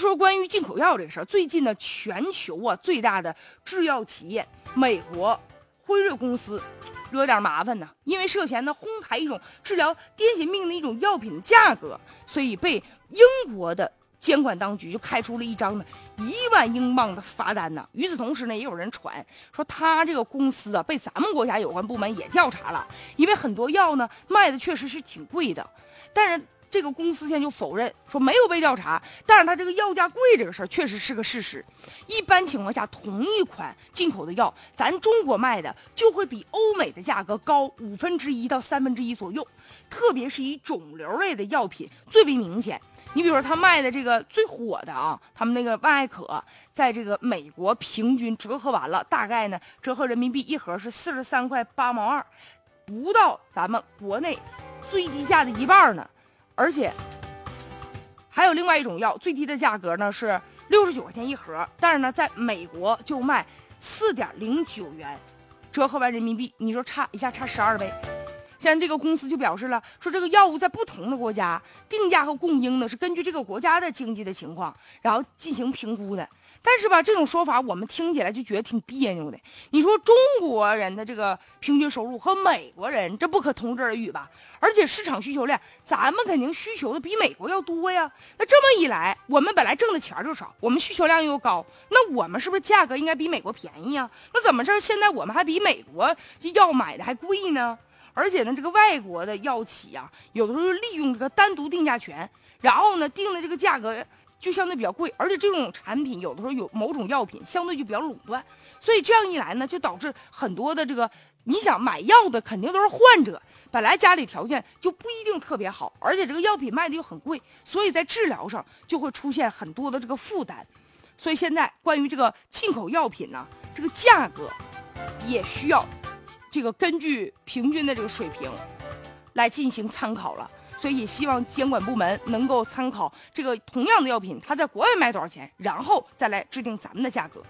说关于进口药这个事儿，最近呢，全球啊最大的制药企业美国辉瑞公司惹点麻烦呢，因为涉嫌呢哄抬一种治疗癫痫病的一种药品的价格，所以被英国的监管当局就开出了一张呢一万英镑的罚单呢。与此同时呢，也有人传说他这个公司啊被咱们国家有关部门也调查了，因为很多药呢卖的确实是挺贵的，但是。这个公司现在就否认说没有被调查，但是他这个药价贵这个事儿确实是个事实。一般情况下，同一款进口的药，咱中国卖的就会比欧美的价格高五分之一到三分之一左右。特别是以肿瘤类的药品最为明显。你比如说他卖的这个最火的啊，他们那个万艾可，在这个美国平均折合完了，大概呢折合人民币一盒是四十三块八毛二，不到咱们国内最低价的一半呢。而且还有另外一种药，最低的价格呢是六十九块钱一盒，但是呢，在美国就卖四点零九元，折合完人民币，你说差一下差十二倍。现在这个公司就表示了，说这个药物在不同的国家定价和供应呢是根据这个国家的经济的情况，然后进行评估的。但是吧，这种说法我们听起来就觉得挺别扭的。你说中国人的这个平均收入和美国人这不可同日而语吧？而且市场需求量，咱们肯定需求的比美国要多呀。那这么一来，我们本来挣的钱就少，我们需求量又高，那我们是不是价格应该比美国便宜呀？那怎么着，现在我们还比美国这药买的还贵呢？而且呢，这个外国的药企啊，有的时候利用这个单独定价权，然后呢定的这个价格。就相对比较贵，而且这种产品有的时候有某种药品相对就比较垄断，所以这样一来呢，就导致很多的这个你想买药的肯定都是患者，本来家里条件就不一定特别好，而且这个药品卖的又很贵，所以在治疗上就会出现很多的这个负担，所以现在关于这个进口药品呢，这个价格也需要这个根据平均的这个水平来进行参考了。所以也希望监管部门能够参考这个同样的药品，它在国外卖多少钱，然后再来制定咱们的价格。